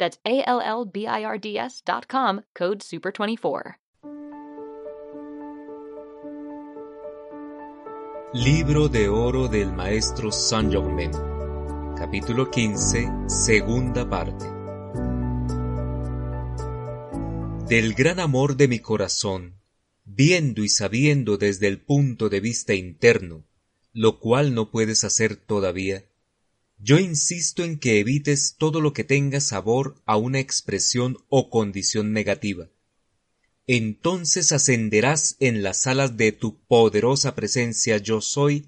That's A-L-L-B-I-R-D-S dot com, code SUPER24. Libro de Oro del Maestro Saint Germain Capítulo 15 Segunda parte Del gran amor de mi corazón, viendo y sabiendo desde el punto de vista interno, lo cual no puedes hacer todavía, yo insisto en que evites todo lo que tenga sabor a una expresión o condición negativa. Entonces ascenderás en las alas de tu poderosa presencia yo soy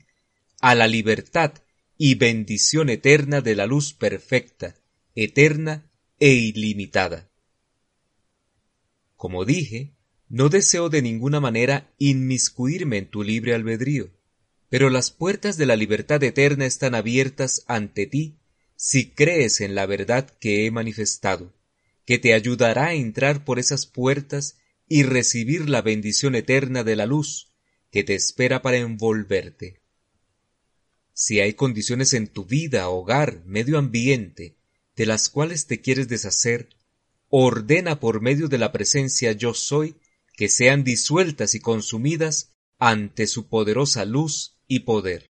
a la libertad y bendición eterna de la luz perfecta, eterna e ilimitada. Como dije, no deseo de ninguna manera inmiscuirme en tu libre albedrío pero las puertas de la libertad eterna están abiertas ante ti si crees en la verdad que he manifestado, que te ayudará a entrar por esas puertas y recibir la bendición eterna de la luz que te espera para envolverte. Si hay condiciones en tu vida, hogar, medio ambiente, de las cuales te quieres deshacer, ordena por medio de la presencia yo soy que sean disueltas y consumidas ante su poderosa luz poder.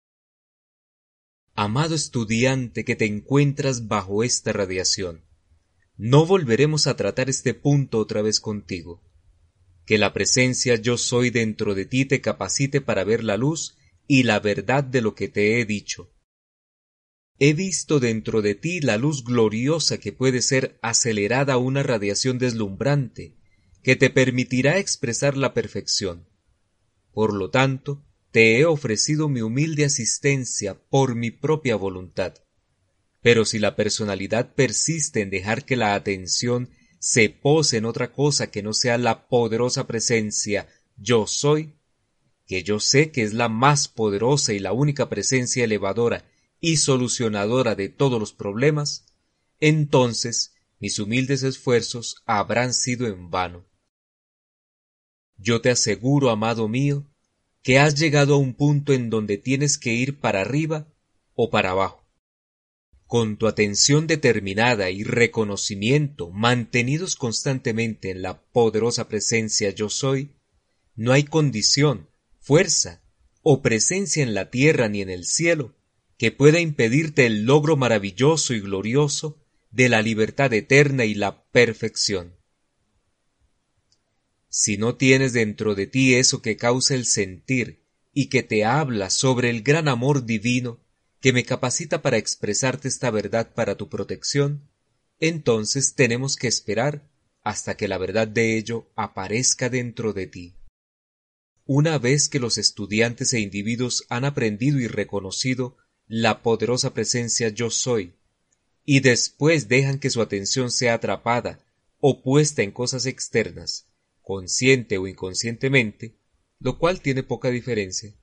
Amado estudiante que te encuentras bajo esta radiación, no volveremos a tratar este punto otra vez contigo. Que la presencia yo soy dentro de ti te capacite para ver la luz y la verdad de lo que te he dicho. He visto dentro de ti la luz gloriosa que puede ser acelerada a una radiación deslumbrante, que te permitirá expresar la perfección. Por lo tanto, te he ofrecido mi humilde asistencia por mi propia voluntad. Pero si la personalidad persiste en dejar que la atención se pose en otra cosa que no sea la poderosa presencia yo soy, que yo sé que es la más poderosa y la única presencia elevadora y solucionadora de todos los problemas, entonces mis humildes esfuerzos habrán sido en vano. Yo te aseguro, amado mío, que has llegado a un punto en donde tienes que ir para arriba o para abajo. Con tu atención determinada y reconocimiento mantenidos constantemente en la poderosa presencia yo soy, no hay condición, fuerza o presencia en la tierra ni en el cielo que pueda impedirte el logro maravilloso y glorioso de la libertad eterna y la perfección. Si no tienes dentro de ti eso que causa el sentir y que te habla sobre el gran amor divino que me capacita para expresarte esta verdad para tu protección, entonces tenemos que esperar hasta que la verdad de ello aparezca dentro de ti. Una vez que los estudiantes e individuos han aprendido y reconocido la poderosa presencia yo soy, y después dejan que su atención sea atrapada o puesta en cosas externas, consciente o inconscientemente, lo cual tiene poca diferencia,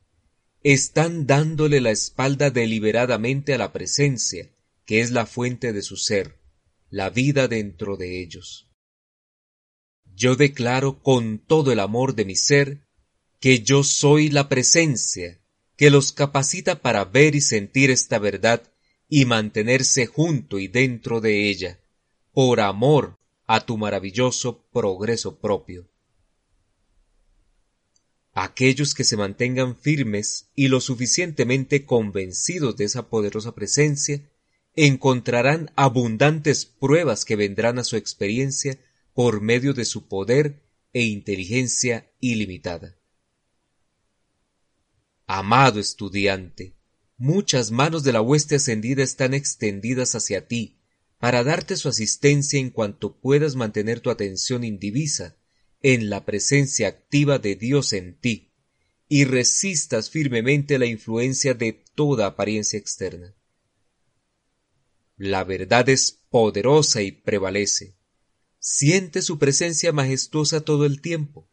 están dándole la espalda deliberadamente a la presencia, que es la fuente de su ser, la vida dentro de ellos. Yo declaro con todo el amor de mi ser que yo soy la presencia que los capacita para ver y sentir esta verdad y mantenerse junto y dentro de ella, por amor a tu maravilloso progreso propio. Aquellos que se mantengan firmes y lo suficientemente convencidos de esa poderosa presencia, encontrarán abundantes pruebas que vendrán a su experiencia por medio de su poder e inteligencia ilimitada. Amado estudiante, muchas manos de la hueste ascendida están extendidas hacia ti para darte su asistencia en cuanto puedas mantener tu atención indivisa en la presencia activa de Dios en ti y resistas firmemente la influencia de toda apariencia externa. La verdad es poderosa y prevalece. Siente su presencia majestuosa todo el tiempo.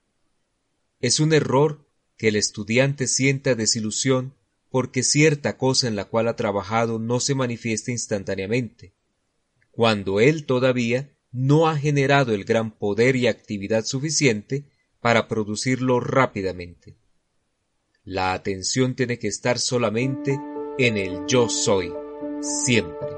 Es un error que el estudiante sienta desilusión porque cierta cosa en la cual ha trabajado no se manifiesta instantáneamente, cuando él todavía no ha generado el gran poder y actividad suficiente para producirlo rápidamente. La atención tiene que estar solamente en el yo soy, siempre.